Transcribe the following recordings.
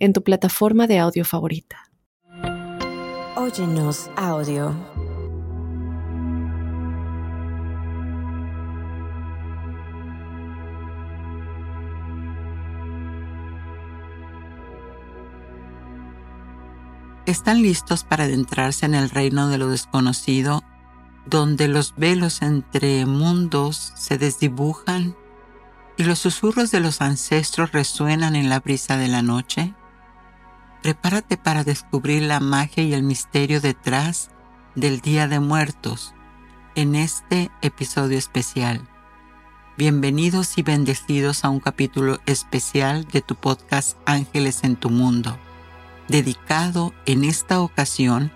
en tu plataforma de audio favorita. Óyenos audio. ¿Están listos para adentrarse en el reino de lo desconocido, donde los velos entre mundos se desdibujan y los susurros de los ancestros resuenan en la brisa de la noche? Prepárate para descubrir la magia y el misterio detrás del Día de Muertos en este episodio especial. Bienvenidos y bendecidos a un capítulo especial de tu podcast Ángeles en tu Mundo, dedicado en esta ocasión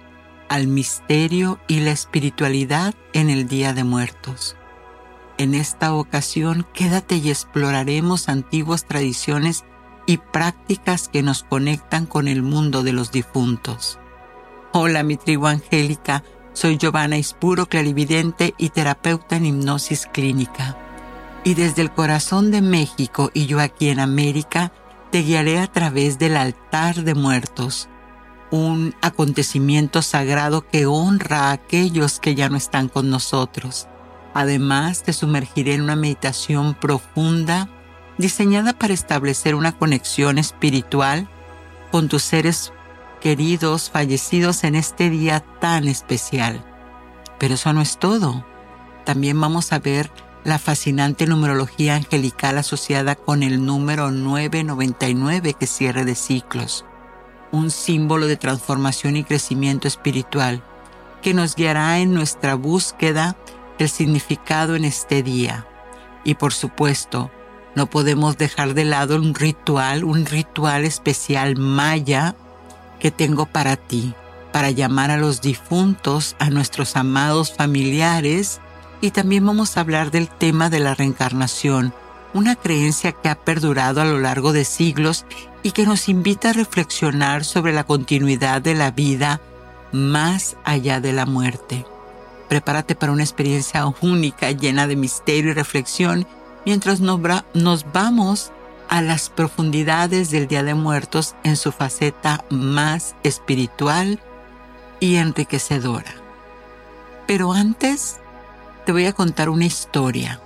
al misterio y la espiritualidad en el Día de Muertos. En esta ocasión quédate y exploraremos antiguas tradiciones y prácticas que nos conectan con el mundo de los difuntos. Hola mi tribu angélica, soy Giovanna Ispuro, clarividente y terapeuta en hipnosis clínica. Y desde el corazón de México y yo aquí en América, te guiaré a través del altar de muertos, un acontecimiento sagrado que honra a aquellos que ya no están con nosotros. Además, te sumergiré en una meditación profunda diseñada para establecer una conexión espiritual con tus seres queridos fallecidos en este día tan especial. Pero eso no es todo. También vamos a ver la fascinante numerología angelical asociada con el número 999 que cierre de ciclos, un símbolo de transformación y crecimiento espiritual que nos guiará en nuestra búsqueda del significado en este día. Y por supuesto, no podemos dejar de lado un ritual, un ritual especial maya que tengo para ti, para llamar a los difuntos, a nuestros amados familiares y también vamos a hablar del tema de la reencarnación, una creencia que ha perdurado a lo largo de siglos y que nos invita a reflexionar sobre la continuidad de la vida más allá de la muerte. Prepárate para una experiencia única, llena de misterio y reflexión mientras nos vamos a las profundidades del Día de Muertos en su faceta más espiritual y enriquecedora. Pero antes te voy a contar una historia.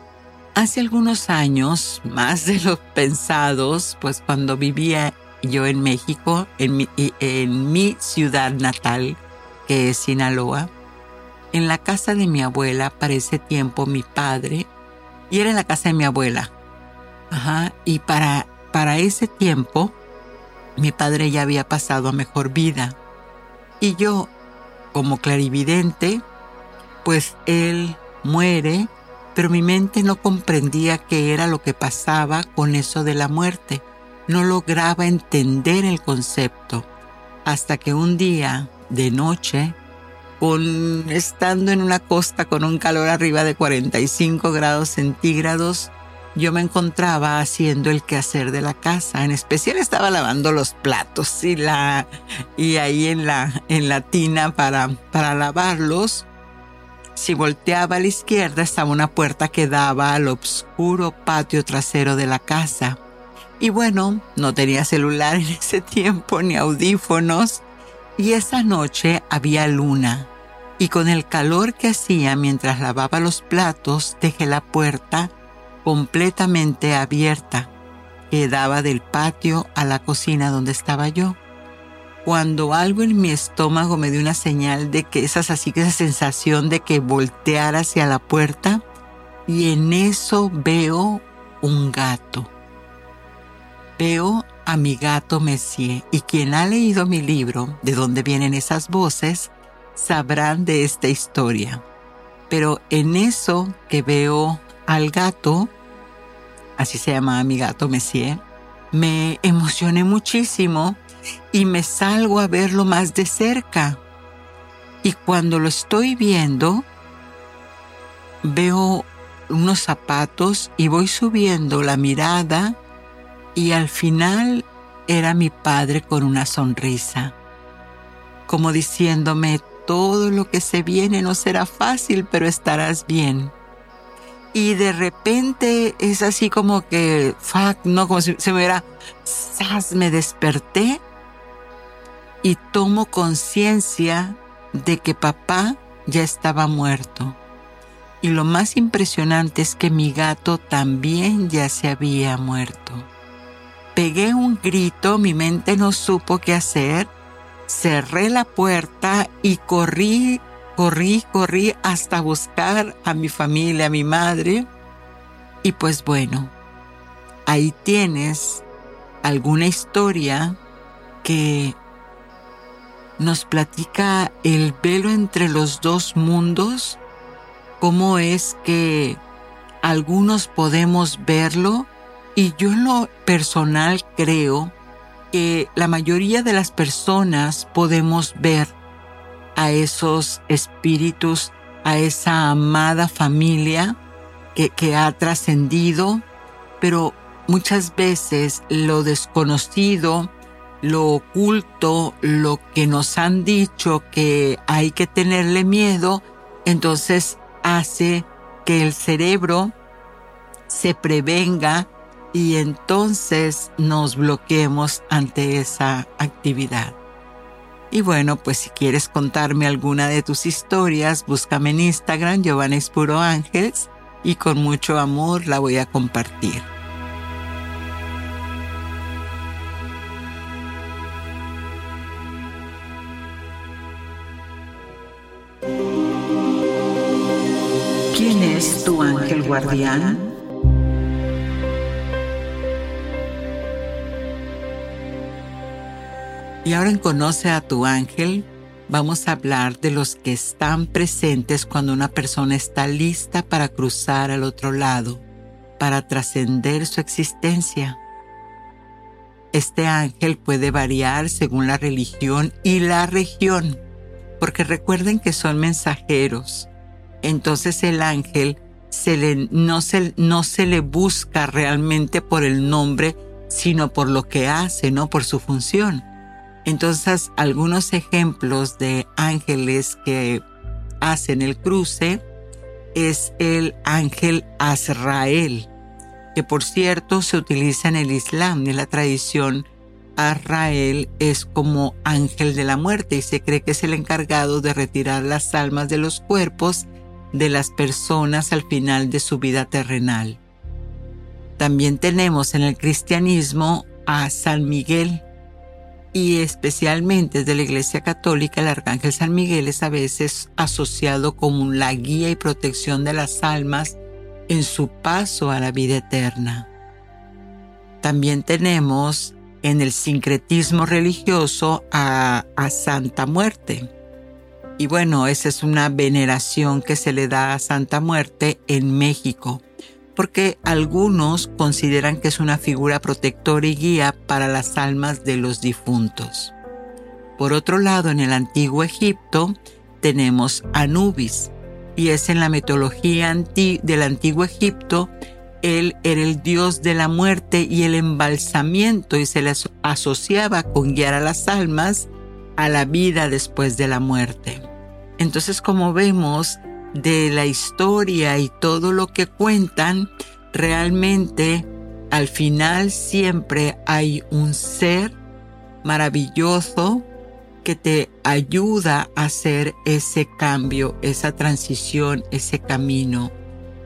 Hace algunos años, más de los pensados, pues cuando vivía yo en México, en mi, ciudad natal, que es Sinaloa, en la casa de mi abuela para ese tiempo mi padre y era en la casa de mi abuela. Y para, para ese tiempo, mi padre ya había pasado a mejor vida. Y yo, como clarividente, pues él muere, pero mi mente no comprendía qué era lo que pasaba con eso de la muerte. No lograba entender el concepto. Hasta que un día, de noche, estando en una costa con un calor arriba de 45 grados centígrados, yo me encontraba haciendo el quehacer de la casa. En especial estaba lavando los platos y, la, y ahí en la, en la tina para, para lavarlos. Si volteaba a la izquierda estaba una puerta que daba al oscuro patio trasero de la casa. Y bueno, no tenía celular en ese tiempo ni audífonos y esa noche había luna, y con el calor que hacía mientras lavaba los platos, dejé la puerta completamente abierta, que daba del patio a la cocina donde estaba yo. Cuando algo en mi estómago me dio una señal de que esas así que esa sensación de que volteara hacia la puerta, y en eso veo un gato. Veo a mi gato Messier y quien ha leído mi libro, de dónde vienen esas voces, sabrán de esta historia. Pero en eso que veo al gato, así se llama mi gato Messier, me emocioné muchísimo y me salgo a verlo más de cerca. Y cuando lo estoy viendo, veo unos zapatos y voy subiendo la mirada y al final era mi padre con una sonrisa, como diciéndome, todo lo que se viene no será fácil, pero estarás bien. Y de repente es así como que, fuck, no, como si se me hubiera, me desperté y tomo conciencia de que papá ya estaba muerto. Y lo más impresionante es que mi gato también ya se había muerto. Pegué un grito, mi mente no supo qué hacer, cerré la puerta y corrí, corrí, corrí hasta buscar a mi familia, a mi madre. Y pues bueno, ahí tienes alguna historia que nos platica el velo entre los dos mundos, cómo es que algunos podemos verlo y yo en lo personal creo que la mayoría de las personas podemos ver a esos espíritus, a esa amada familia que, que ha trascendido, pero muchas veces lo desconocido, lo oculto, lo que nos han dicho que hay que tenerle miedo, entonces hace que el cerebro se prevenga y entonces nos bloqueemos ante esa actividad. Y bueno, pues si quieres contarme alguna de tus historias, búscame en Instagram, Giovanna Puro Ángeles, y con mucho amor la voy a compartir. ¿Quién es tu ángel guardián? Y ahora en Conoce a tu ángel vamos a hablar de los que están presentes cuando una persona está lista para cruzar al otro lado, para trascender su existencia. Este ángel puede variar según la religión y la región, porque recuerden que son mensajeros. Entonces el ángel se le, no, se, no se le busca realmente por el nombre, sino por lo que hace, no por su función. Entonces, algunos ejemplos de ángeles que hacen el cruce es el ángel Azrael, que por cierto se utiliza en el Islam, en la tradición Azrael es como ángel de la muerte y se cree que es el encargado de retirar las almas de los cuerpos de las personas al final de su vida terrenal. También tenemos en el cristianismo a San Miguel, y especialmente desde la Iglesia Católica, el Arcángel San Miguel es a veces asociado como la guía y protección de las almas en su paso a la vida eterna. También tenemos en el sincretismo religioso a, a Santa Muerte. Y bueno, esa es una veneración que se le da a Santa Muerte en México porque algunos consideran que es una figura protectora y guía para las almas de los difuntos. Por otro lado, en el antiguo Egipto tenemos Anubis, y es en la mitología del antiguo Egipto, él era el dios de la muerte y el embalsamiento y se le asociaba con guiar a las almas a la vida después de la muerte. Entonces, como vemos, de la historia y todo lo que cuentan, realmente al final siempre hay un ser maravilloso que te ayuda a hacer ese cambio, esa transición, ese camino.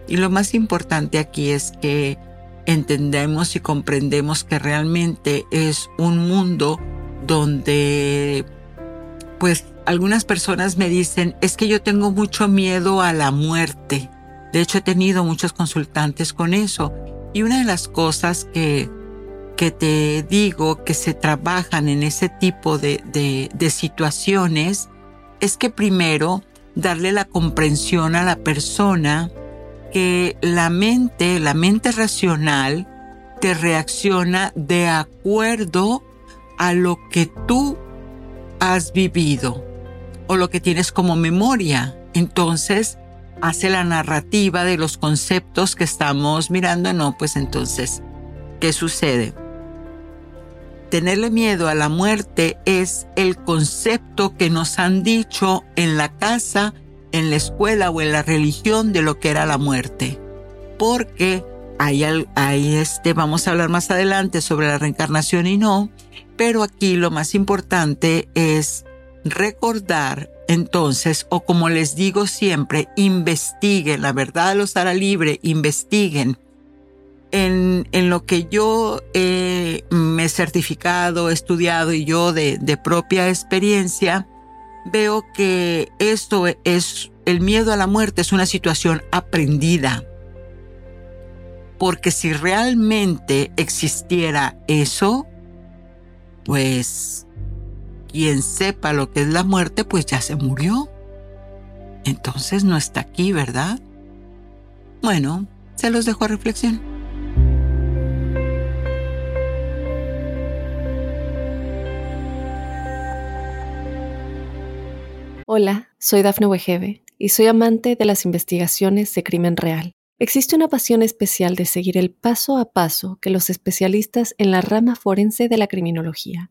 Y lo más importante aquí es que entendemos y comprendemos que realmente es un mundo donde pues algunas personas me dicen, es que yo tengo mucho miedo a la muerte. De hecho, he tenido muchos consultantes con eso. Y una de las cosas que, que te digo que se trabajan en ese tipo de, de, de situaciones es que primero darle la comprensión a la persona que la mente, la mente racional, te reacciona de acuerdo a lo que tú has vivido o lo que tienes como memoria. Entonces, hace la narrativa de los conceptos que estamos mirando. No, pues entonces, ¿qué sucede? Tenerle miedo a la muerte es el concepto que nos han dicho en la casa, en la escuela o en la religión de lo que era la muerte. Porque ahí, ahí este, vamos a hablar más adelante sobre la reencarnación y no, pero aquí lo más importante es recordar entonces, o como les digo siempre, investiguen, la verdad los hará libre, investiguen. En, en lo que yo me he certificado, he estudiado y yo de, de propia experiencia, veo que esto es, el miedo a la muerte es una situación aprendida. Porque si realmente existiera eso, pues quien sepa lo que es la muerte, pues ya se murió. Entonces no está aquí, ¿verdad? Bueno, se los dejo a reflexión. Hola, soy Dafne Wegebe y soy amante de las investigaciones de crimen real. Existe una pasión especial de seguir el paso a paso que los especialistas en la rama forense de la criminología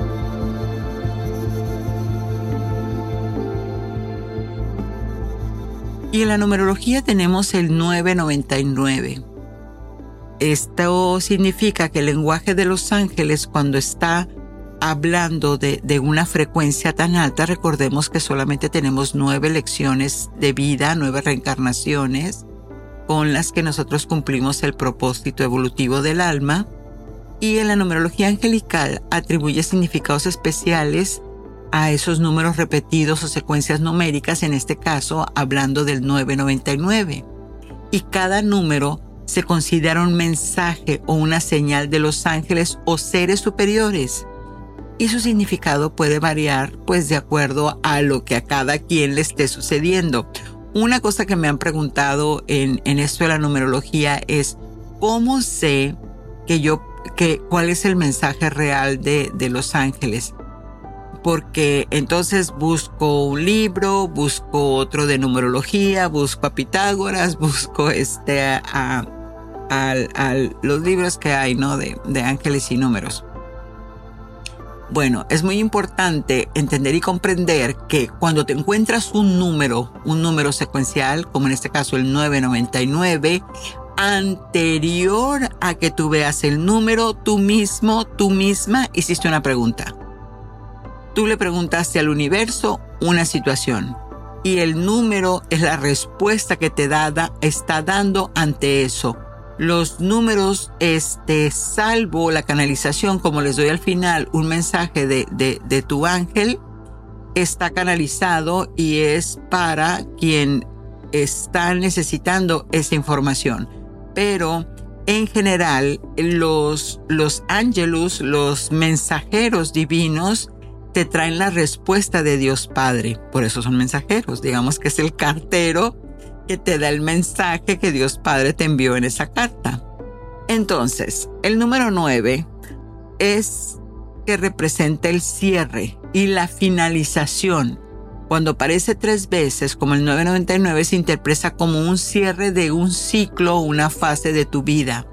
Y en la numerología tenemos el 999. Esto significa que el lenguaje de los ángeles cuando está hablando de, de, una frecuencia tan alta, recordemos que solamente tenemos nueve lecciones de vida, nueve reencarnaciones, con las que nosotros cumplimos el propósito evolutivo del alma. Y en la numerología angelical atribuye significados especiales a esos números repetidos o secuencias numéricas, en este caso hablando del 999. Y cada número se considera un mensaje o una señal de los ángeles o seres superiores. Y su significado puede variar pues de acuerdo a lo que a cada quien le esté sucediendo. Una cosa que me han preguntado en, en esto de la numerología es cómo sé que yo, que, cuál es el mensaje real de, de los ángeles porque entonces busco un libro, busco otro de numerología, busco a Pitágoras, busco este a, los libros que hay, ¿no? De, de ángeles y números. Bueno, es muy importante entender y comprender que cuando te encuentras un número, un número secuencial, como en este caso el 999, anterior a que tú veas el número, tú mismo, tú misma hiciste una pregunta. Tú le preguntaste al universo una situación y el número es la respuesta que te da, está dando ante eso. Los números, este, salvo la canalización, como les doy al final, un mensaje de, de, tu ángel, está canalizado y es para quien está necesitando esa información. Pero en general, los, los los mensajeros divinos, te traen la respuesta de Dios Padre. Por eso son mensajeros. Digamos que es el cartero que te da el mensaje que Dios Padre te envió en esa carta. Entonces, el número 9 es que representa el cierre y la finalización. Cuando aparece tres veces, como el 999, se interpreta como un cierre de un ciclo o una fase de tu vida.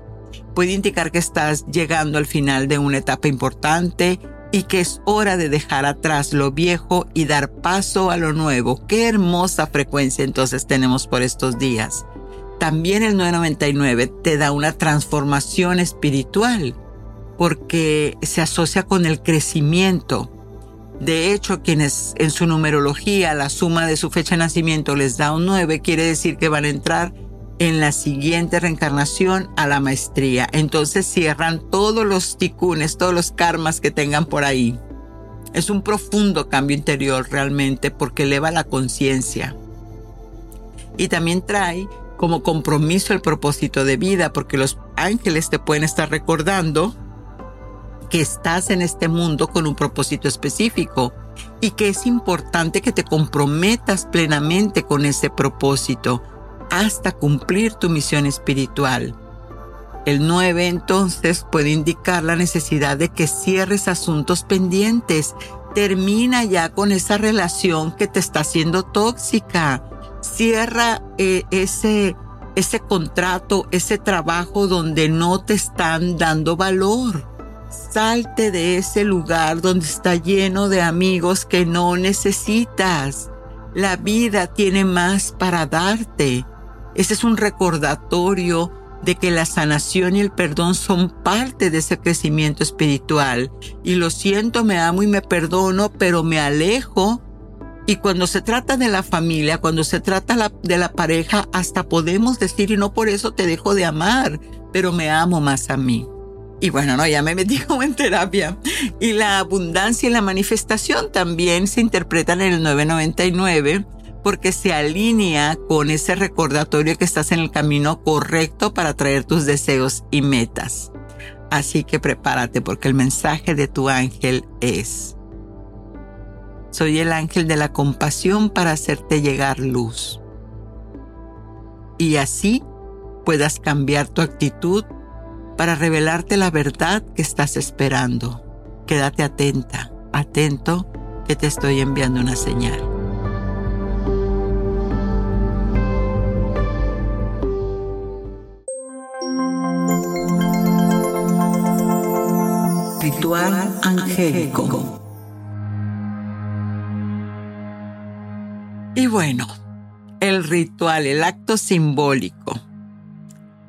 Puede indicar que estás llegando al final de una etapa importante y que es hora de dejar atrás lo viejo y dar paso a lo nuevo. Qué hermosa frecuencia entonces tenemos por estos días. También el 999 te da una transformación espiritual porque se asocia con el crecimiento. De hecho, quienes en su numerología la suma de su fecha de nacimiento les da un 9, quiere decir que van a entrar en la siguiente reencarnación a la maestría. Entonces cierran todos los ticunes, todos los karmas que tengan por ahí. Es un profundo cambio interior realmente porque eleva la conciencia. Y también trae como compromiso el propósito de vida, porque los ángeles te pueden estar recordando que estás en este mundo con un propósito específico y que es importante que te comprometas plenamente con ese propósito hasta cumplir tu misión espiritual. El 9 entonces puede indicar la necesidad de que cierres asuntos pendientes. Termina ya con esa relación que te está haciendo tóxica. Cierra eh, ese, ese contrato, ese trabajo donde no te están dando valor. Salte de ese lugar donde está lleno de amigos que no necesitas. La vida tiene más para darte. Ese es un recordatorio de que la sanación y el perdón son parte de ese crecimiento espiritual. Y lo siento, me amo y me perdono, pero me alejo. Y cuando se trata de la familia, cuando se trata de la pareja, hasta podemos decir, y no por eso te dejo de amar, pero me amo más a mí. Y bueno, no, ya me metí como en terapia. Y la abundancia y la manifestación también se interpretan en el 999 porque se alinea con ese recordatorio que estás en el camino correcto para traer tus deseos y metas. Así que prepárate porque el mensaje de tu ángel es, soy el ángel de la compasión para hacerte llegar luz. Y así puedas cambiar tu actitud para revelarte la verdad que estás esperando. Quédate atenta, atento, que te estoy enviando una señal. Ritual angélico. Y bueno, el ritual, el acto simbólico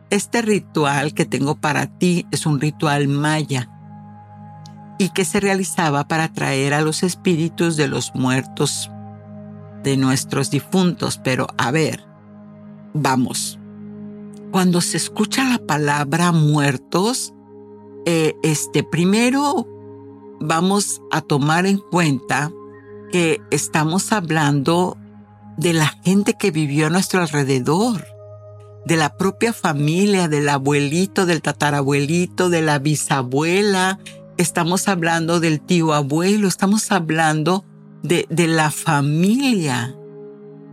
este ritual que tengo para ti es un ritual maya y que se realizaba para atraer a los espíritus de los muertos de nuestros difuntos. Pero a ver, vamos. Cuando se escucha la palabra muertos, eh, este primero vamos a tomar en cuenta que estamos hablando de la gente que vivió a nuestro alrededor de la propia familia, del abuelito, del tatarabuelito, de la bisabuela. Estamos hablando del tío abuelo, estamos hablando de, de la familia.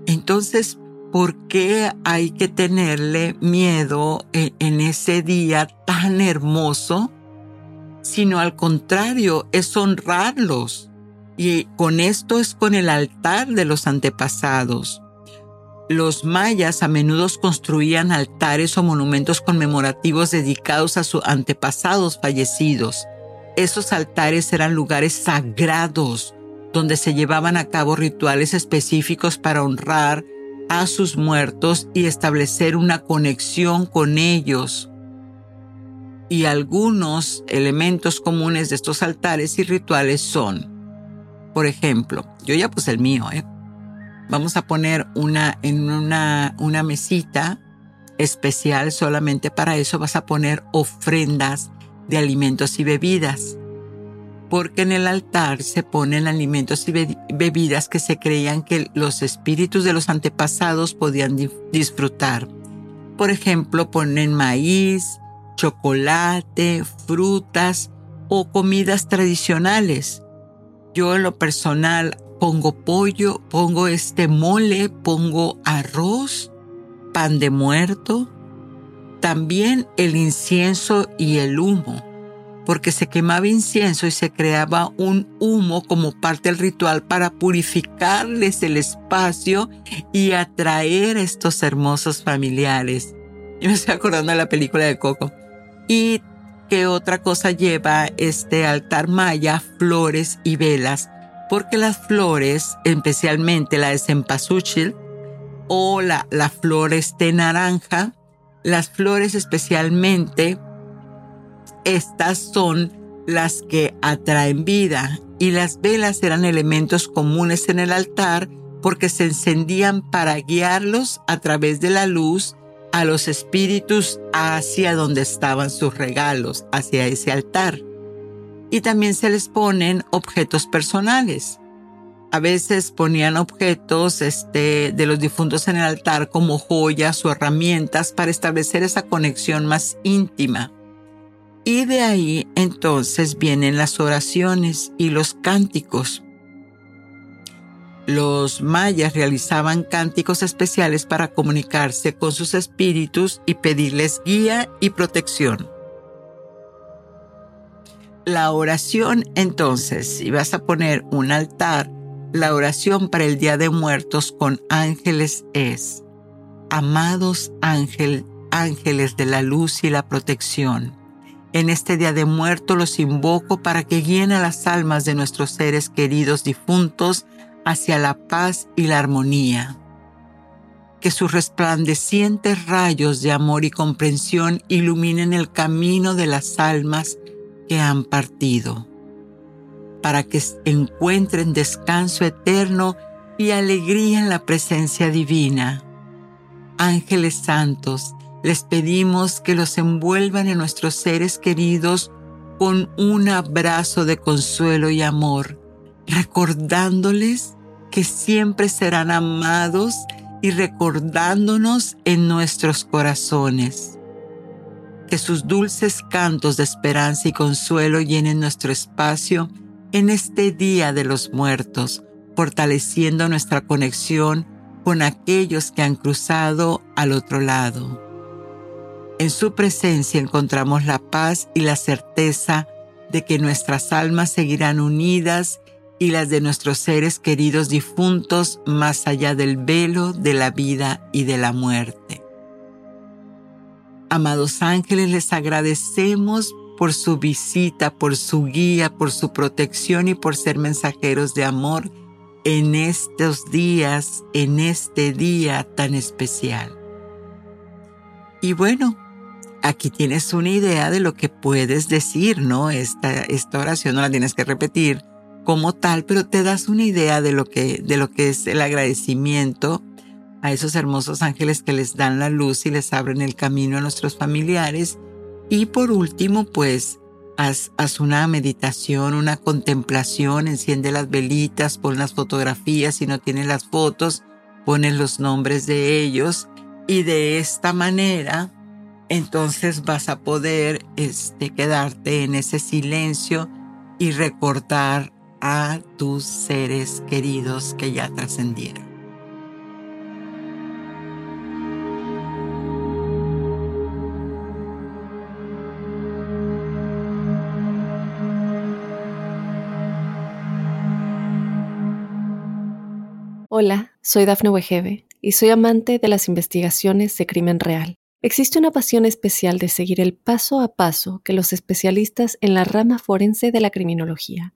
Entonces, ¿por qué hay que tenerle miedo en, en ese día tan hermoso? Sino al contrario, es honrarlos. Y con esto es con el altar de los antepasados. Los mayas a menudo construían altares o monumentos conmemorativos dedicados a sus antepasados fallecidos. Esos altares eran lugares sagrados donde se llevaban a cabo rituales específicos para honrar a sus muertos y establecer una conexión con ellos. Y algunos elementos comunes de estos altares y rituales son, por ejemplo, yo ya puse el mío, ¿eh? Vamos a poner una en una, una mesita especial solamente para eso. Vas a poner ofrendas de alimentos y bebidas. Porque en el altar se ponen alimentos y bebidas que se creían que los espíritus de los antepasados podían disfrutar. Por ejemplo, ponen maíz, chocolate, frutas o comidas tradicionales. Yo en lo personal pongo pollo, pongo este mole, pongo arroz, pan de muerto, también el incienso y el humo, porque se quemaba incienso y se creaba un humo como parte del ritual para purificarles el espacio y atraer a estos hermosos familiares. Yo me estoy acordando de la película de Coco. Y qué otra cosa lleva este altar maya, flores y velas porque las flores, especialmente la de cempasúchil o la, la flor este naranja, las flores especialmente, estas son las que atraen vida. Y las velas eran elementos comunes en el altar porque se encendían para guiarlos a través de la luz a los espíritus hacia donde estaban sus regalos, hacia ese altar y también se les ponen objetos personales. a veces ponían objetos este, de los difuntos en el altar como joyas o herramientas para establecer esa conexión más íntima. Y de ahí entonces vienen las oraciones y los cánticos. Los mayas realizaban cánticos especiales para comunicarse con sus espíritus y pedirles guía y protección. La oración entonces, si vas a poner un altar, la oración para el Día de Muertos con ángeles es, amados ángel, ángeles de la luz y la protección, en este Día de Muertos los invoco para que guíen a las almas de nuestros seres queridos difuntos hacia la paz y la armonía. Que sus resplandecientes rayos de amor y comprensión iluminen el camino de las almas que han partido, para que encuentren descanso eterno y alegría en la presencia divina. Ángeles santos, les pedimos que los envuelvan en nuestros seres queridos con un abrazo de consuelo y amor, recordándoles que siempre serán amados y recordándonos en nuestros corazones. Que sus dulces cantos de esperanza y consuelo llenen nuestro espacio en este Día de los Muertos, fortaleciendo nuestra conexión con aquellos que han cruzado al otro lado. En su presencia encontramos la paz y la certeza de que nuestras almas seguirán unidas y las de nuestros seres queridos difuntos más allá del velo de la vida y de la muerte. Amados ángeles, les agradecemos por su visita, por su guía, por su protección y por ser mensajeros de amor en estos días, en este día tan especial. Y bueno, aquí tienes una idea de lo que puedes decir, ¿no? Esta, esta oración no la tienes que repetir como tal, pero te das una idea de lo que, de lo que es el agradecimiento a esos hermosos ángeles que les dan la luz y les abren el camino a nuestros familiares. Y por último, pues, haz, haz una meditación, una contemplación, enciende las velitas, pon las fotografías, si no tienes las fotos, pones los nombres de ellos y de esta manera entonces vas a poder este, quedarte en ese silencio y recordar a tus seres queridos que ya trascendieron. Hola, soy Dafne Wegebe y soy amante de las investigaciones de crimen real. Existe una pasión especial de seguir el paso a paso que los especialistas en la rama forense de la criminología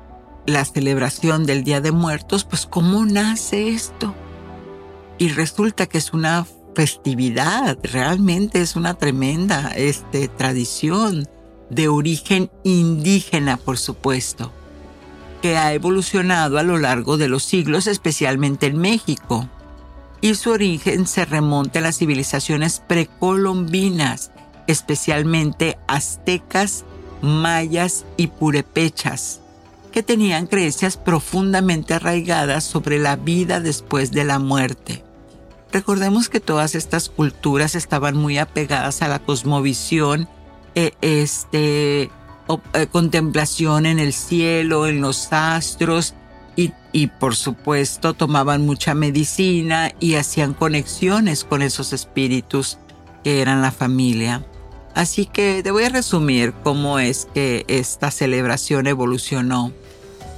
la celebración del Día de Muertos, pues ¿cómo nace esto? Y resulta que es una festividad, realmente es una tremenda este, tradición de origen indígena, por supuesto, que ha evolucionado a lo largo de los siglos, especialmente en México. Y su origen se remonta a las civilizaciones precolombinas, especialmente aztecas, mayas y purepechas, que tenían creencias profundamente arraigadas sobre la vida después de la muerte. Recordemos que todas estas culturas estaban muy apegadas a la cosmovisión, eh, este, eh, contemplación en el cielo, en los astros, y, y por supuesto tomaban mucha medicina y hacían conexiones con esos espíritus que eran la familia. Así que te voy a resumir cómo es que esta celebración evolucionó,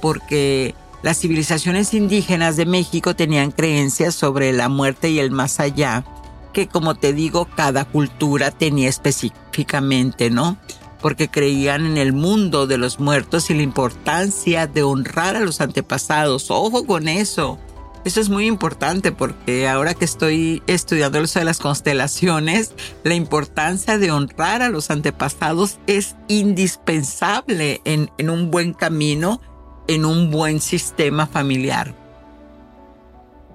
porque las civilizaciones indígenas de México tenían creencias sobre la muerte y el más allá, que como te digo, cada cultura tenía específicamente, ¿no? porque creían en el mundo de los muertos y la importancia de honrar a los antepasados. Ojo con eso. Eso es muy importante porque ahora que estoy estudiando eso de las constelaciones, la importancia de honrar a los antepasados es indispensable en, en un buen camino, en un buen sistema familiar.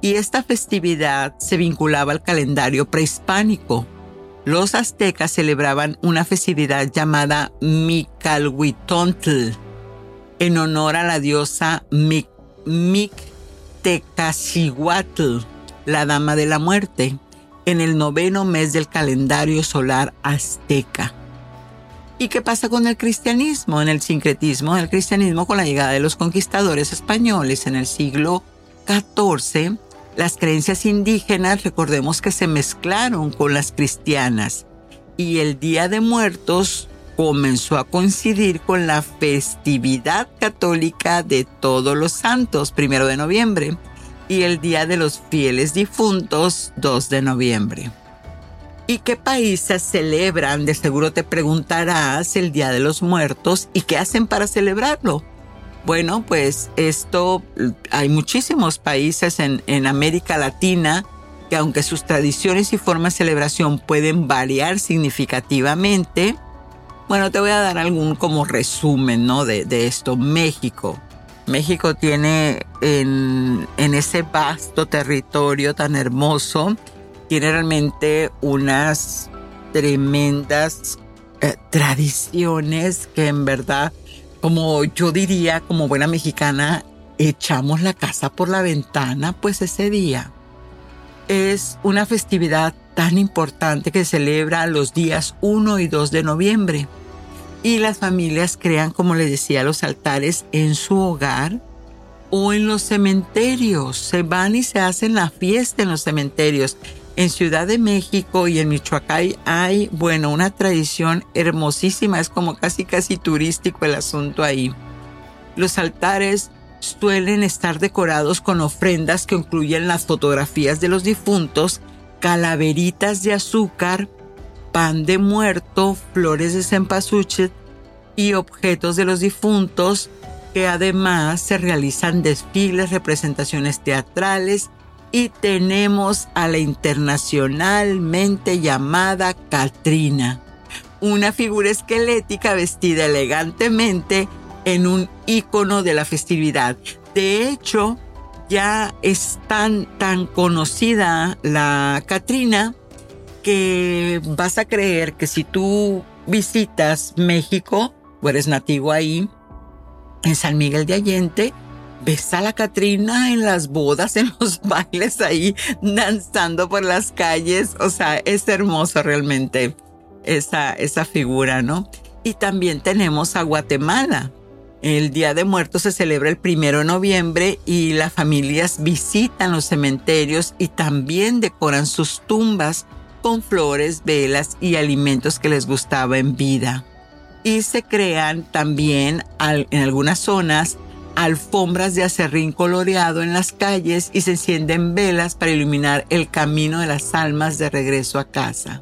Y esta festividad se vinculaba al calendario prehispánico, los aztecas celebraban una festividad llamada Micalhuitontl en honor a la diosa Mictecacihuatl, la dama de la muerte, en el noveno mes del calendario solar azteca. ¿Y qué pasa con el cristianismo? En el sincretismo del cristianismo con la llegada de los conquistadores españoles en el siglo XIV, las creencias indígenas, recordemos que se mezclaron con las cristianas y el Día de Muertos comenzó a coincidir con la festividad católica de todos los santos, primero de noviembre, y el Día de los Fieles Difuntos, 2 de noviembre. ¿Y qué países celebran? De seguro te preguntarás el Día de los Muertos y qué hacen para celebrarlo. Bueno, pues esto, hay muchísimos países en, América Latina que aunque sus tradiciones y formas de celebración pueden variar significativamente, bueno, te voy a dar algún como resumen, ¿no? De, esto. México. México tiene en, en, ese vasto territorio tan hermoso, tiene realmente unas tremendas eh, tradiciones que en verdad como yo diría, como buena mexicana, echamos la casa por la ventana, pues ese día es una festividad tan importante que celebra los días 1 y 2 de noviembre. Y las familias crean, como les decía, los altares en su hogar o en los cementerios. Se van y se hacen la fiesta en los cementerios. En Ciudad de México y en Michoacán hay, bueno, una tradición hermosísima, es como casi casi turístico el asunto ahí. Los altares suelen estar decorados con ofrendas que incluyen las fotografías de los difuntos, calaveritas de azúcar, pan de muerto, flores de cempasúchil y objetos de los difuntos, que además se realizan desfiles, representaciones teatrales y tenemos a la internacionalmente llamada Katrina, una figura esquelética vestida elegantemente en un icono de la festividad. De hecho, ya es tan, tan conocida la Katrina que vas a creer que si tú visitas México o eres nativo ahí, en San Miguel de Allende, ves a la Catrina en las bodas, en los bailes ahí, danzando por las calles. O sea, es hermoso realmente esa, esa figura, ¿no? Y también tenemos a Guatemala. El Día de Muertos se celebra el primero de noviembre y las familias visitan los cementerios y también decoran sus tumbas con flores, velas y alimentos que les gustaba en vida. Y se crean también en algunas zonas alfombras de acerrín coloreado en las calles y se encienden velas para iluminar el camino de las almas de regreso a casa.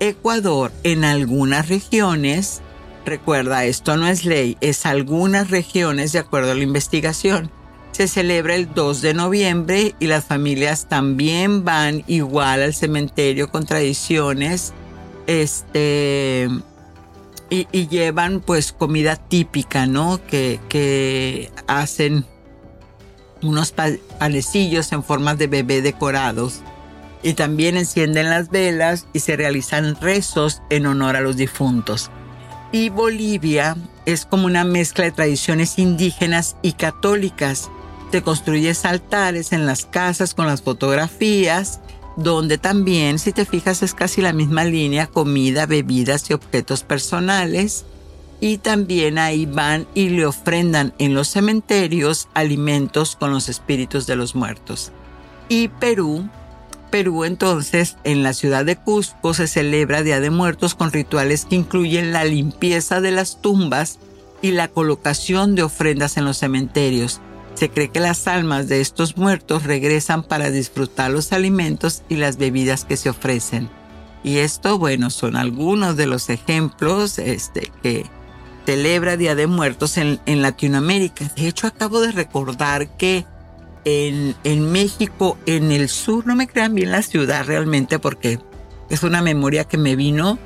Ecuador, en algunas regiones, recuerda, esto no es ley, es algunas regiones de acuerdo a la investigación. Se celebra el 2 de noviembre y las familias también van igual al cementerio con tradiciones este, y, llevan pues comida típica, ¿no? Que, que hacen unos panecillos en forma de bebé decorados. Y también encienden las velas y se realizan rezos en honor a los difuntos. Y Bolivia es como una mezcla de tradiciones indígenas y católicas. Se construyen altares en las casas con las fotografías donde también, si te fijas, es casi la misma línea, comida, bebidas y objetos personales. Y también ahí van y le ofrendan en los cementerios alimentos con los espíritus de los muertos. Y Perú, Perú entonces, en la ciudad de Cusco se celebra Día de Muertos con rituales que incluyen la limpieza de las tumbas y la colocación de ofrendas en los cementerios se cree que las almas de estos muertos regresan para disfrutar los alimentos y las bebidas que se ofrecen. Y esto, bueno, son algunos de los ejemplos este, que celebra Día de Muertos en, Latinoamérica. De hecho, acabo de recordar que en, México, en el sur, no me crean bien la ciudad realmente porque es una memoria que me vino,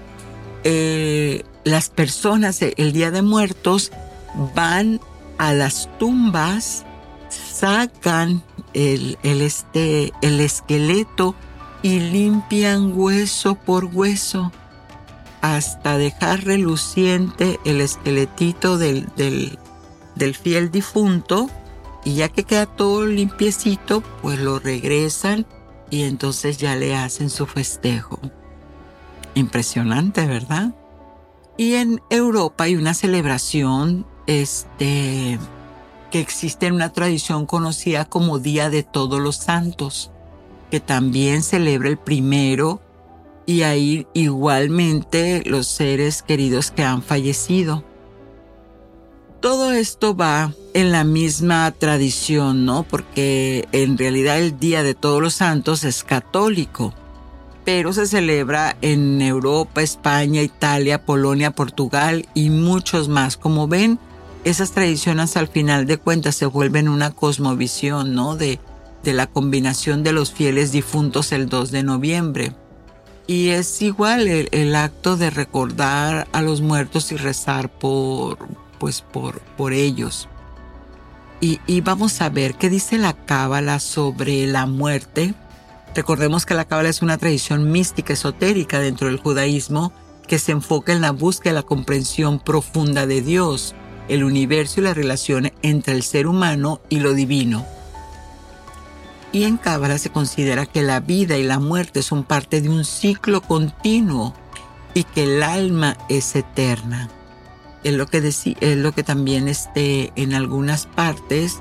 eh, las personas el Día de Muertos van a las tumbas, sacan el, el, este, el esqueleto y limpian hueso por hueso hasta dejar reluciente el esqueletito del, del, del fiel difunto y ya que queda todo limpiecito, pues lo regresan y entonces ya le hacen su festejo. Impresionante, ¿verdad? Y en Europa hay una celebración este, existe una tradición conocida como Día de Todos los Santos, que también celebra el primero y ahí igualmente los seres queridos que han fallecido. Todo esto va en la misma tradición, ¿no? Porque en realidad el Día de Todos los Santos es católico, pero se celebra en Europa, España, Italia, Polonia, Portugal y muchos más. Como ven, esas tradiciones al final de cuentas se vuelven una cosmovisión, ¿no? De, de la combinación de los fieles difuntos el 2 de noviembre. Y es igual el, acto de recordar a los muertos y rezar por, pues por, por ellos. Y, y vamos a ver qué dice la Cábala sobre la muerte. Recordemos que la Cábala es una tradición mística esotérica dentro del judaísmo que se enfoca en la búsqueda de la comprensión profunda de Dios el universo y la relación entre el ser humano y lo divino. Y en Cábala se considera que la vida y la muerte son parte de un ciclo continuo y que el alma es eterna. Es lo que, es lo que también este, en algunas partes,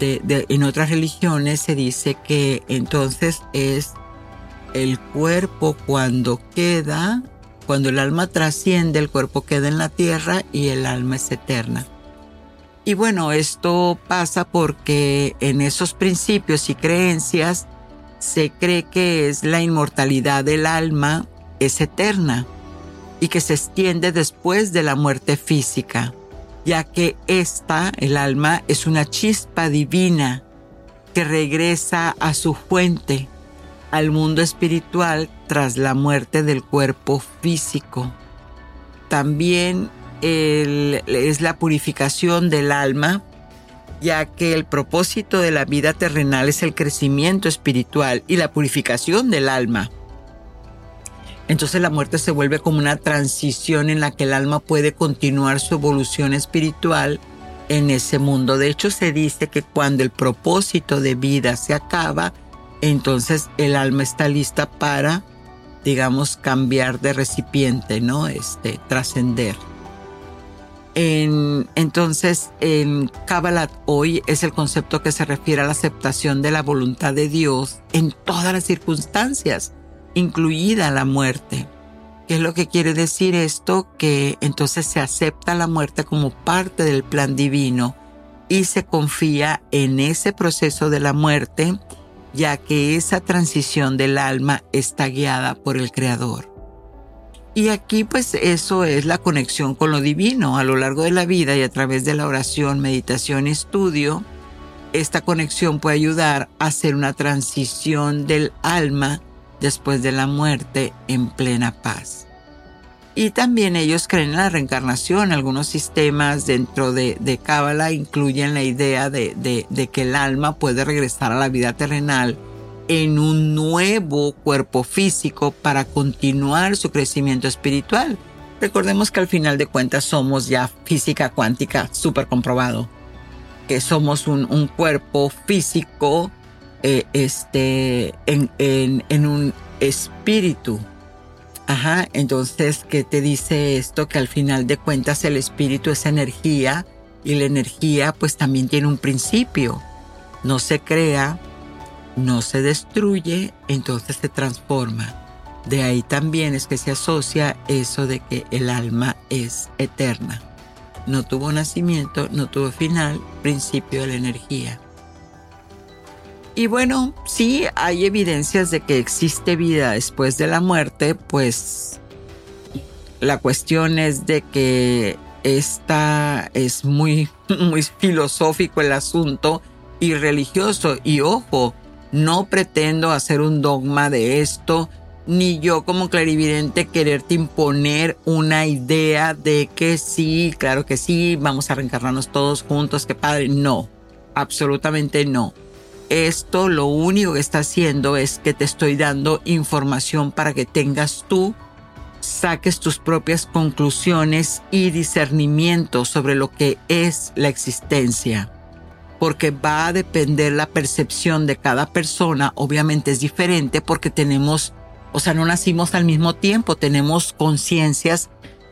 en otras religiones se dice que entonces es el cuerpo cuando queda cuando el alma trasciende, el cuerpo queda en la tierra y el alma es eterna. Y bueno, esto pasa porque en esos principios y creencias se cree que es la inmortalidad del alma es eterna y que se extiende después de la muerte física, ya que esta, el alma, es una chispa divina que regresa a su fuente al mundo espiritual tras la muerte del cuerpo físico. También es la purificación del alma, ya que el propósito de la vida terrenal es el crecimiento espiritual y la purificación del alma. Entonces la muerte se vuelve como una transición en la que el alma puede continuar su evolución espiritual en ese mundo. De hecho, se dice que cuando el propósito de vida se acaba, entonces el alma está lista para, digamos, cambiar de recipiente, ¿no? Este, trascender. entonces, en Kabbalah hoy es el concepto que se refiere a la aceptación de la voluntad de Dios en todas las circunstancias, incluida la muerte. ¿Qué es lo que quiere decir esto? Que entonces se acepta la muerte como parte del plan divino y se confía en ese proceso de la muerte ya que esa transición del alma está guiada por el Creador. Y aquí pues eso es la conexión con lo divino a lo largo de la vida y a través de la oración, meditación y estudio. Esta conexión puede ayudar a hacer una transición del alma después de la muerte en plena paz. Y también ellos creen en la reencarnación. Algunos sistemas dentro de, de Cábala incluyen la idea de, de, que el alma puede regresar a la vida terrenal en un nuevo cuerpo físico para continuar su crecimiento espiritual. Recordemos que al final de cuentas somos ya física cuántica súper comprobado, que somos un, un cuerpo físico eh, este, en, en un espíritu Ajá, entonces, ¿qué te dice esto? Que al final de cuentas el espíritu es energía y la energía pues también tiene un principio. No se crea, no se destruye, entonces se transforma. De ahí también es que se asocia eso de que el alma es eterna. No tuvo nacimiento, no tuvo final, principio de la energía. Y bueno, sí hay evidencias de que existe vida después de la muerte, pues la cuestión es de que esta es muy, muy filosófico el asunto y religioso. Y ojo, no pretendo hacer un dogma de esto, ni yo como clarividente quererte imponer una idea de que sí, claro que sí, vamos a reencarnarnos todos juntos, qué padre. No, absolutamente no. Esto lo único que está haciendo es que te estoy dando información para que tengas tú, saques tus propias conclusiones y discernimiento sobre lo que es la existencia porque va a depender la percepción de cada persona. Obviamente es diferente porque tenemos, o sea, no nacimos al mismo tiempo, tenemos conciencias,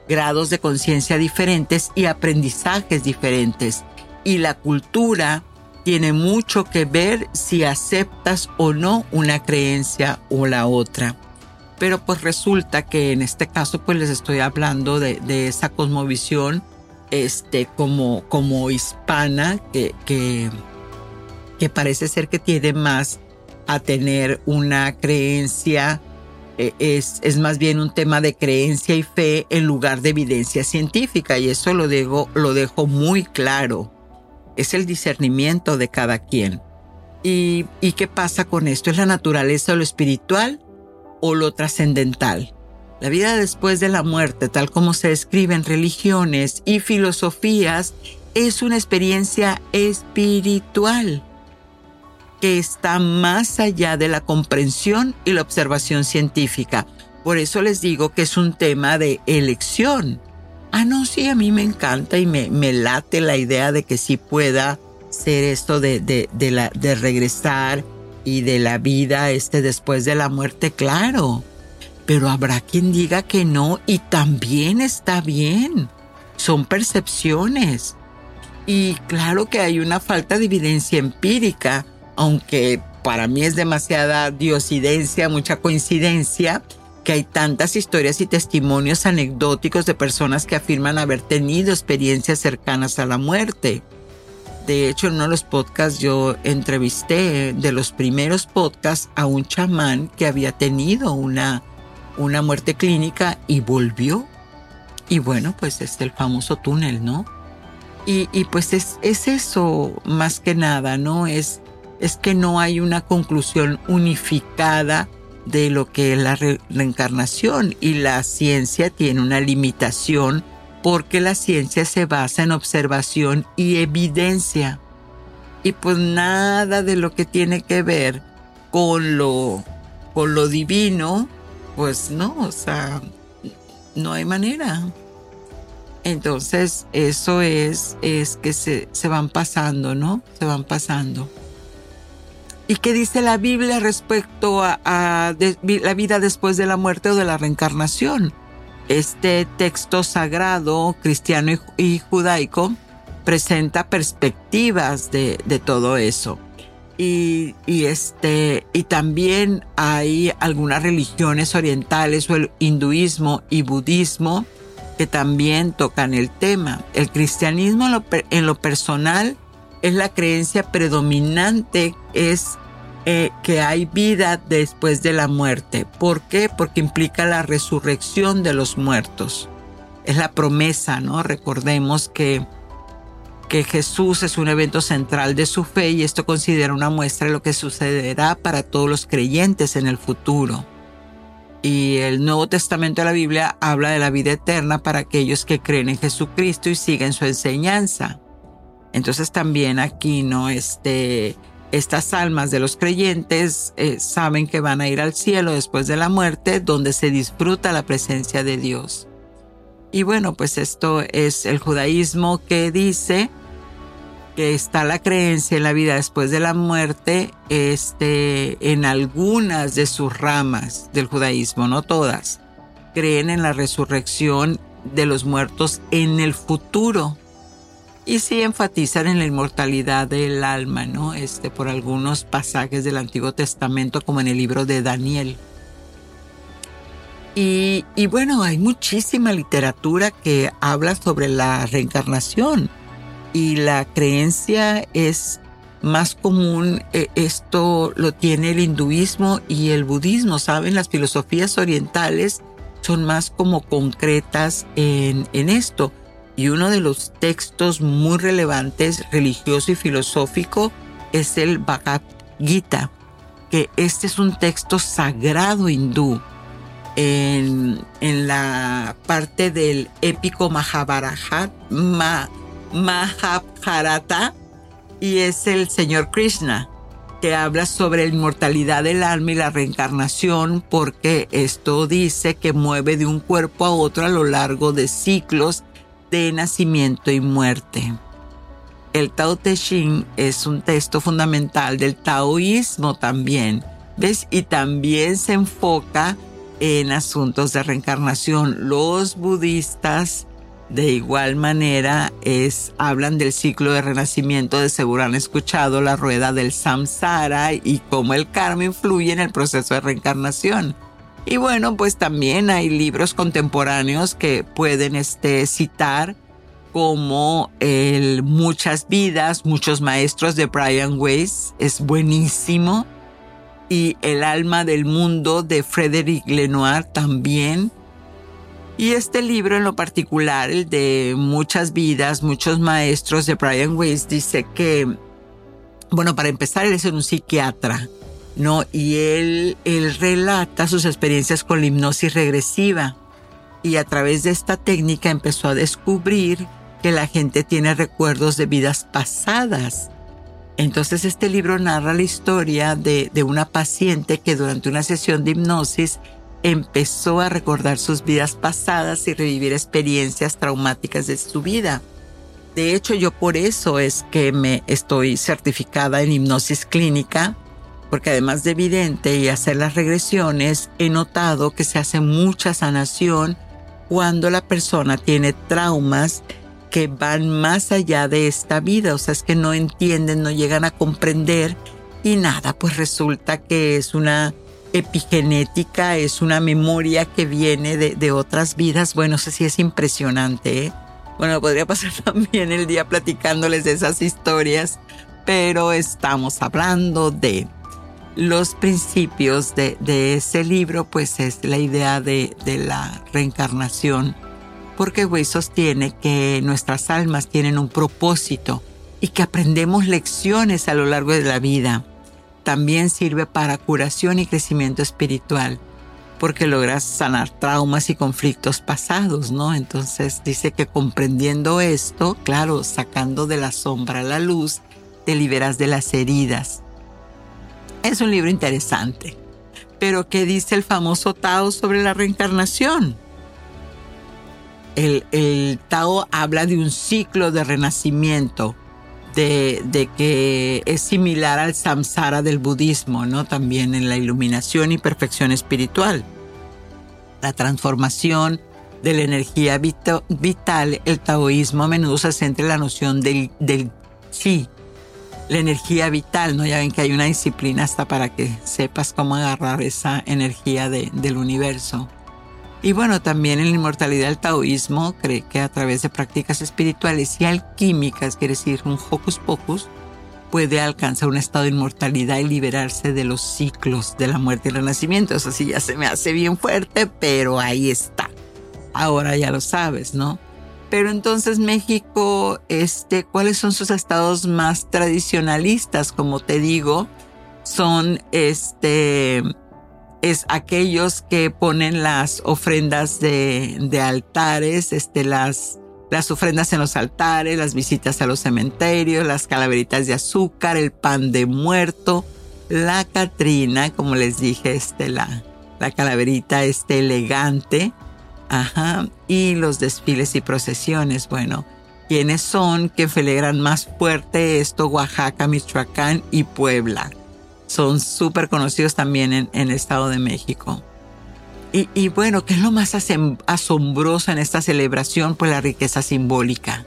grados de conciencia diferentes y aprendizajes diferentes. Y la cultura tiene mucho que ver si aceptas o no una creencia o la otra. Pero pues resulta que en este caso pues les estoy hablando de, de esa cosmovisión este, como, como hispana que, que, parece ser que tiene más a tener una creencia, eh, es, es, más bien un tema de creencia y fe en lugar de evidencia científica y eso lo dejo, lo dejo muy claro. Es el discernimiento de cada quien. ¿Y, ¿Y qué pasa con esto? ¿Es la naturaleza lo espiritual o lo trascendental? La vida después de la muerte, tal como se describe en religiones y filosofías, es una experiencia espiritual que está más allá de la comprensión y la observación científica. Por eso les digo que es un tema de elección. Ah, no, sí, a mí me encanta y me, me late la idea de que sí pueda ser esto de, de, de, regresar y de la vida este después de la muerte, claro pero habrá quien diga que no y también está bien. Son percepciones. Y claro que hay una falta de evidencia empírica, aunque para mí es demasiada diosidencia, mucha coincidencia, que hay tantas historias y testimonios anecdóticos de personas que afirman haber tenido experiencias cercanas a la muerte. De hecho, en uno de los podcasts yo entrevisté de los primeros podcasts a un chamán que había tenido una una muerte clínica y volvió. Y bueno, pues es el famoso túnel, ¿no? Y, y pues es, es, eso más que nada, ¿no? Es, es que no hay una conclusión unificada de lo que es la reencarnación y la ciencia tiene una limitación porque la ciencia se basa en observación y evidencia. Y pues nada de lo que tiene que ver con lo, con lo divino pues no, o sea, no hay manera. Entonces, eso es, es que se, se van pasando, ¿no? Se van pasando. ¿Y qué dice la Biblia respecto a, la vida después de la muerte o de la reencarnación? Este texto sagrado, cristiano y, judaico, presenta perspectivas de, todo eso. Y, este, y también hay algunas religiones orientales o el hinduismo y budismo que también tocan el tema. El cristianismo en lo, personal es la creencia predominante, es eh, que hay vida después de la muerte. ¿Por qué? Porque implica la resurrección de los muertos. Es la promesa, ¿no? Recordemos que que Jesús es un evento central de su fe y esto considera una muestra de lo que sucederá para todos los creyentes en el futuro. Y el Nuevo Testamento de la Biblia habla de la vida eterna para aquellos que creen en Jesucristo y siguen su enseñanza. Entonces también aquí, ¿no? Este, estas almas de los creyentes eh, saben que van a ir al cielo después de la muerte, donde se disfruta la presencia de Dios. Y bueno, pues esto es el judaísmo que dice que está la creencia en la vida después de la muerte este, en algunas de sus ramas del judaísmo, no todas. Creen en la resurrección de los muertos en el futuro. Y sí enfatizan en la inmortalidad del alma, ¿no? Este, por algunos pasajes del Antiguo Testamento, como en el libro de Daniel. Y, bueno, hay muchísima literatura que habla sobre la reencarnación y la creencia es más común eh, esto lo tiene el hinduismo y el budismo, ¿saben? Las filosofías orientales son más como concretas en, en esto. Y uno de los textos muy relevantes, religioso y filosófico, es el Bhagavad Gita, que este es un texto sagrado hindú. En, en la parte del épico Mahabharata, Mahabharata, y es el Señor Krishna, que habla sobre la inmortalidad del alma y la reencarnación, porque esto dice que mueve de un cuerpo a otro a lo largo de ciclos de nacimiento y muerte. El Tao Te Ching es un texto fundamental del taoísmo también, ¿ves? Y también se enfoca en asuntos de reencarnación. Los budistas de igual manera, es, hablan del ciclo de renacimiento, de seguro han escuchado la rueda del samsara y cómo el karma influye en el proceso de reencarnación. Y bueno, pues también hay libros contemporáneos que pueden este, citar como el Muchas vidas, muchos maestros de Brian Weiss, es buenísimo. Y El alma del mundo de Frederick Lenoir también y este libro en lo particular, el de Muchas vidas, muchos maestros de Brian Weiss, dice que, bueno, para empezar, él es un psiquiatra, ¿no? Y él, él relata sus experiencias con la hipnosis regresiva. Y a través de esta técnica empezó a descubrir que la gente tiene recuerdos de vidas pasadas. Entonces este libro narra la historia de, de una paciente que durante una sesión de hipnosis empezó a recordar sus vidas pasadas y revivir experiencias traumáticas de su vida. De hecho, yo por eso es que me estoy certificada en hipnosis clínica, porque además de evidente y hacer las regresiones, he notado que se hace mucha sanación cuando la persona tiene traumas que van más allá de esta vida, o sea, es que no entienden, no llegan a comprender y nada, pues resulta que es una epigenética, es una memoria que viene de, otras vidas. Bueno, eso sí es impresionante. ¿eh? Bueno, podría pasar también el día platicándoles de esas historias, pero estamos hablando de los principios de, ese libro, pues es la idea de, de la reencarnación, porque Güey sostiene que nuestras almas tienen un propósito y que aprendemos lecciones a lo largo de la vida también sirve para curación y crecimiento espiritual, porque logras sanar traumas y conflictos pasados, ¿no? Entonces dice que comprendiendo esto, claro, sacando de la sombra la luz, te liberas de las heridas. Es un libro interesante. Pero ¿qué dice el famoso Tao sobre la reencarnación? El, Tao habla de un ciclo de renacimiento de, que es similar al samsara del budismo, ¿no? También en la iluminación y perfección espiritual. La transformación de la energía vital, el taoísmo a menudo se centra en la noción del, del la energía vital, ¿no? Ya ven que hay una disciplina hasta para que sepas cómo agarrar esa energía del universo. Y bueno, también en la inmortalidad del taoísmo cree que a través de prácticas espirituales y alquímicas, quiere decir un hocus pocus, puede alcanzar un estado de inmortalidad y liberarse de los ciclos de la muerte y el renacimiento. Eso sí ya se me hace bien fuerte, pero ahí está. Ahora ya lo sabes, ¿no? Pero entonces México, este, ¿cuáles son sus estados más tradicionalistas? Como te digo, son este es aquellos que ponen las ofrendas de, de altares, este, las, las ofrendas en los altares, las visitas a los cementerios, las calaveritas de azúcar, el pan de muerto, la Catrina, como les dije, este, la, la calaverita este, elegante, ajá, y los desfiles y procesiones. Bueno, ¿quiénes son que celebran más fuerte esto? Oaxaca, Michoacán y Puebla son súper conocidos también en, el Estado de México. Y, bueno, ¿qué es lo más asombroso en esta celebración? Pues la riqueza simbólica.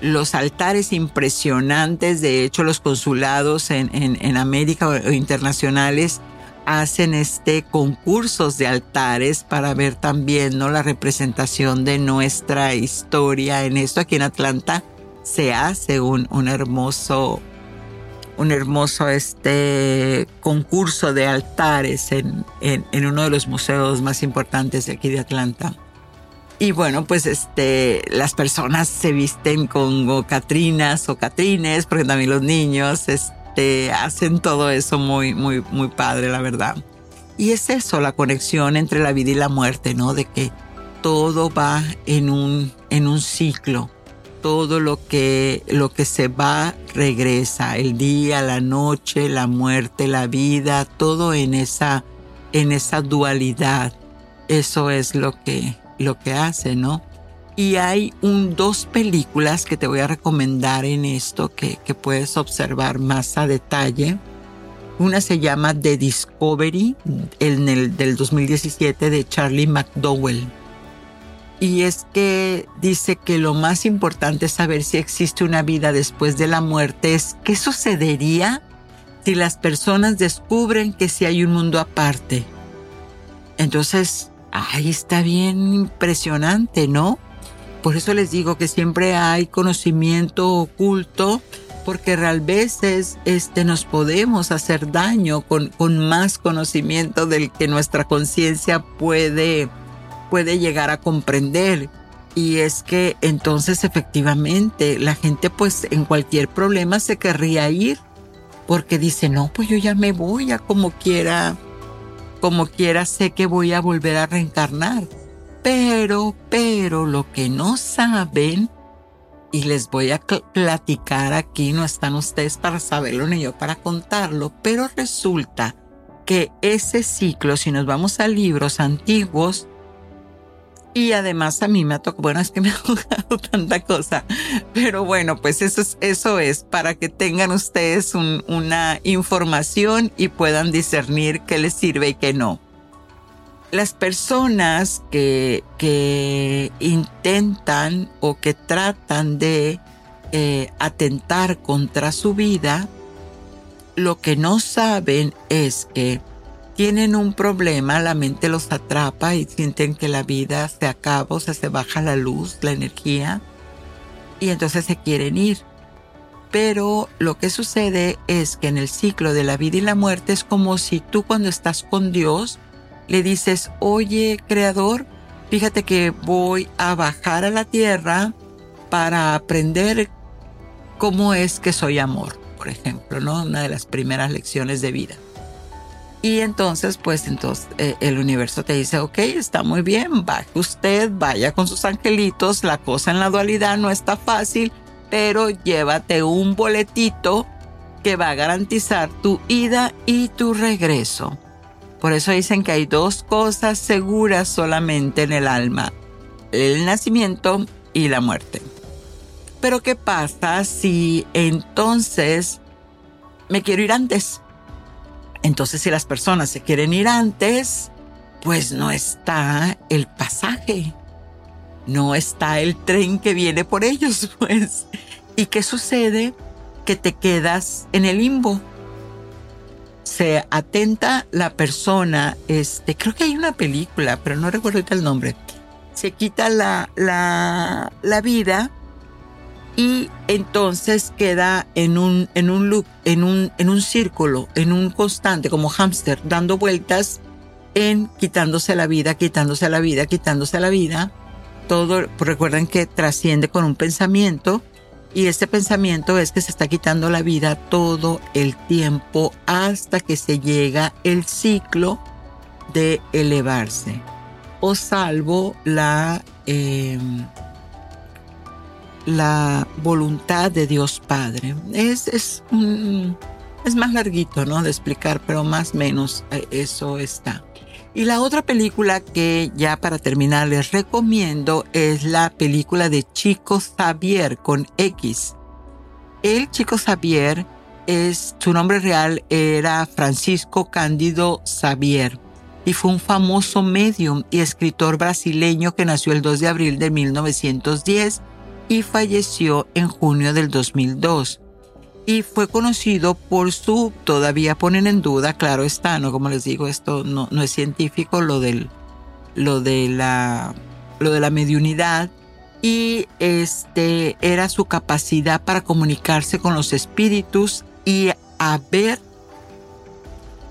Los altares impresionantes, de hecho los consulados en, en, América o, internacionales hacen este concursos de altares para ver también ¿no? la representación de nuestra historia en esto. Aquí en Atlanta se hace un, un hermoso un hermoso este concurso de altares en, en, uno de los museos más importantes de aquí de Atlanta. Y bueno, pues este, las personas se visten con catrinas o catrines, porque también los niños este, hacen todo eso muy, muy, muy padre, la verdad. Y es eso, la conexión entre la vida y la muerte, ¿no? De que todo va en un, en un ciclo todo lo que, lo que se va regresa, el día, la noche, la muerte, la vida, todo en esa, en esa dualidad. Eso es lo que, lo que hace, ¿no? Y hay un, dos películas que te voy a recomendar en esto que, que puedes observar más a detalle. Una se llama The Discovery, en el, del 2017 de Charlie McDowell y es que dice que lo más importante es saber si existe una vida después de la muerte. Es qué sucedería si las personas descubren que sí hay un mundo aparte. Entonces, ahí está bien impresionante, ¿no? Por eso les digo que siempre hay conocimiento oculto, porque real veces este, nos podemos hacer daño con, con más conocimiento del que nuestra conciencia puede puede llegar a comprender. Y es que entonces efectivamente la gente pues en cualquier problema se querría ir porque dice, no, pues yo ya me voy, a como quiera, como quiera sé que voy a volver a reencarnar. Pero, pero lo que no saben, y les voy a platicar aquí, no están ustedes para saberlo ni yo para contarlo, pero resulta que ese ciclo, si nos vamos a libros antiguos, y además a mí me ha tocado, bueno, es que me ha tocado tanta cosa, pero bueno, pues eso es, eso es para que tengan ustedes una información y puedan discernir qué les sirve y qué no. Las personas que, que intentan o que tratan de eh, atentar contra su vida, lo que no saben es que tienen un problema, la mente los atrapa y sienten que la vida se acaba, o sea, se baja la luz, la energía, y entonces se quieren ir. Pero lo que sucede es que en el ciclo de la vida y la muerte es como si tú cuando estás con Dios le dices, oye, creador, fíjate que voy a bajar a la tierra para aprender cómo es que soy amor, por ejemplo, ¿no? Una de las primeras lecciones de vida. Y entonces, pues entonces eh, el universo te dice, ok, está muy bien, vaya usted, vaya con sus angelitos, la cosa en la dualidad no está fácil, pero llévate un boletito que va a garantizar tu ida y tu regreso. Por eso dicen que hay dos cosas seguras solamente en el alma, el nacimiento y la muerte. Pero ¿qué pasa si entonces me quiero ir antes? Entonces, si las personas se quieren ir antes, pues no está el pasaje, no está el tren que viene por ellos, pues. ¿Y qué sucede? Que te quedas en el limbo. Se atenta la persona, este, creo que hay una película, pero no recuerdo el nombre. Se quita la, la, la vida y entonces queda en un, en un loop, en un, en un círculo, en un constante, como hámster, dando vueltas en quitándose la vida, quitándose la vida, quitándose la vida. Todo, pues recuerden que trasciende con un pensamiento y este pensamiento es que se está quitando la vida todo el tiempo hasta que se llega el ciclo de elevarse. O salvo la... Em, la voluntad de Dios Padre. Es, es, es más larguito, ¿no? De explicar, pero más o menos eh, eso está. Y la otra película que ya para terminar les recomiendo es la película de Chico Xavier con X. El Chico Xavier es, su nombre real era Francisco Cándido Xavier y fue un famoso medium y escritor brasileño que nació el 2 de abril de 1910 y falleció en junio del 2002. Y fue conocido por su, todavía ponen en duda, claro está, no como les digo, esto no, no es científico, lo, del, lo, de la, lo de la mediunidad, y este era su capacidad para comunicarse con los espíritus y haber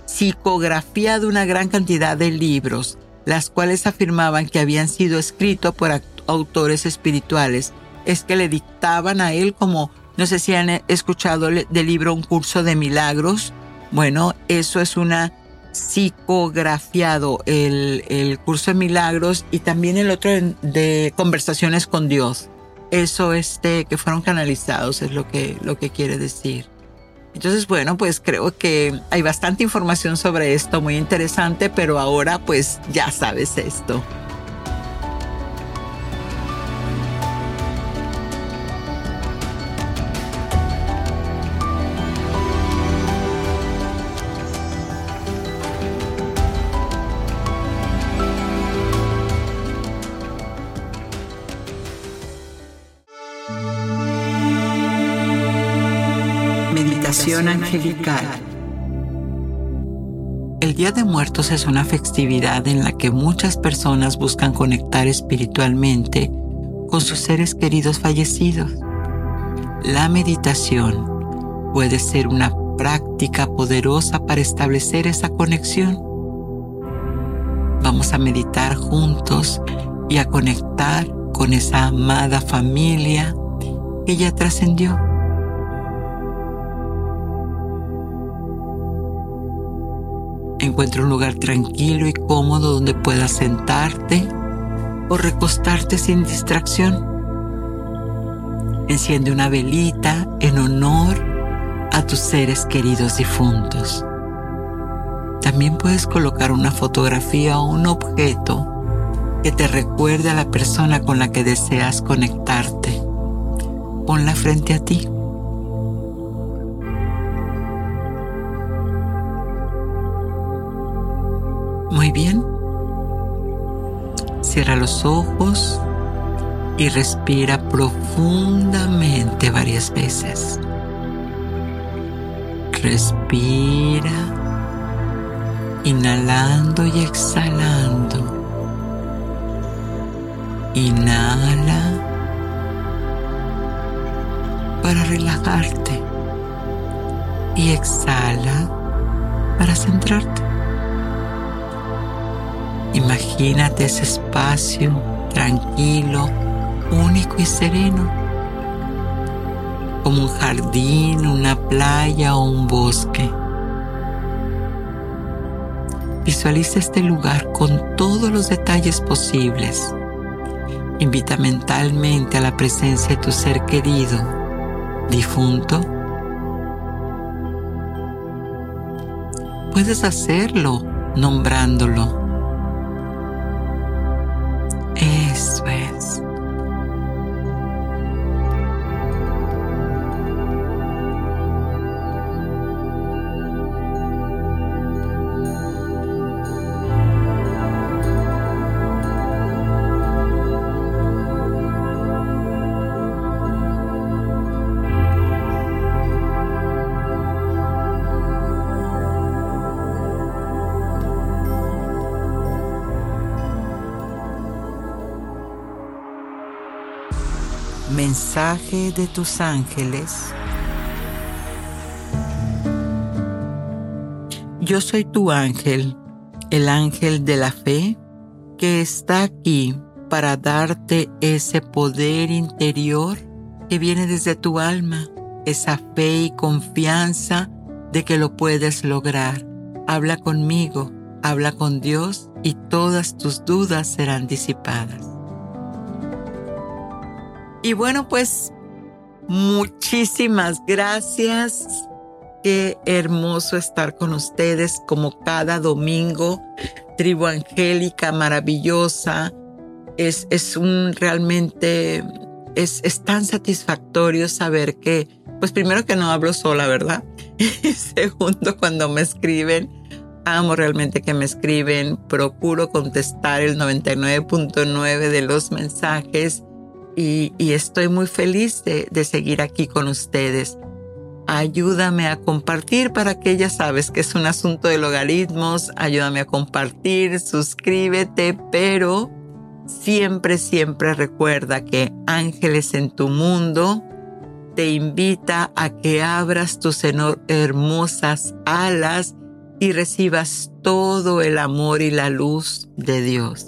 psicografiado una gran cantidad de libros, las cuales afirmaban que habían sido escritos por autores espirituales, es que le dictaban a él como, no sé si han escuchado del libro Un curso de milagros, bueno, eso es una psicografiado el, el curso de milagros y también el otro de conversaciones con Dios. Eso este, que fueron canalizados es lo que, lo que quiere decir. Entonces, bueno, pues creo que hay bastante información sobre esto, muy interesante, pero ahora pues ya sabes esto. Angelical. El Día de Muertos es una festividad en la que muchas personas buscan conectar espiritualmente con sus seres queridos fallecidos. La meditación puede ser una práctica poderosa para establecer esa conexión. Vamos a meditar juntos y a conectar con esa amada familia que ya trascendió. Encuentra un lugar tranquilo y cómodo donde puedas sentarte o recostarte sin distracción. Enciende una velita en honor a tus seres queridos difuntos. También puedes colocar una fotografía o un objeto que te recuerde a la persona con la que deseas conectarte. Ponla frente a ti. Muy bien. Cierra los ojos y respira profundamente varias veces. Respira, inhalando y exhalando. Inhala para relajarte y exhala para centrarte. Imagínate ese espacio tranquilo, único y sereno, como un jardín, una playa o un bosque. Visualiza este lugar con todos los detalles posibles. Invita mentalmente a la presencia de tu ser querido, difunto. Puedes hacerlo nombrándolo de tus ángeles. Yo soy tu ángel, el ángel de la fe, que está aquí para darte ese poder interior que viene desde tu alma, esa fe y confianza de que lo puedes lograr. Habla conmigo, habla con Dios y todas tus dudas serán disipadas. Y bueno, pues muchísimas gracias. Qué hermoso estar con ustedes como cada domingo. Tribu Angélica, maravillosa. Es, es un realmente, es, es tan satisfactorio saber que, pues primero que no hablo sola, ¿verdad? Y segundo, cuando me escriben, amo realmente que me escriben. Procuro contestar el 99.9 de los mensajes y, estoy muy feliz de, de seguir aquí con ustedes. Ayúdame a compartir para que ya sabes que es un asunto de logaritmos. Ayúdame a compartir, suscríbete, pero siempre, siempre recuerda que ángeles en tu mundo te invita a que abras tus hermosas alas y recibas todo el amor y la luz de Dios.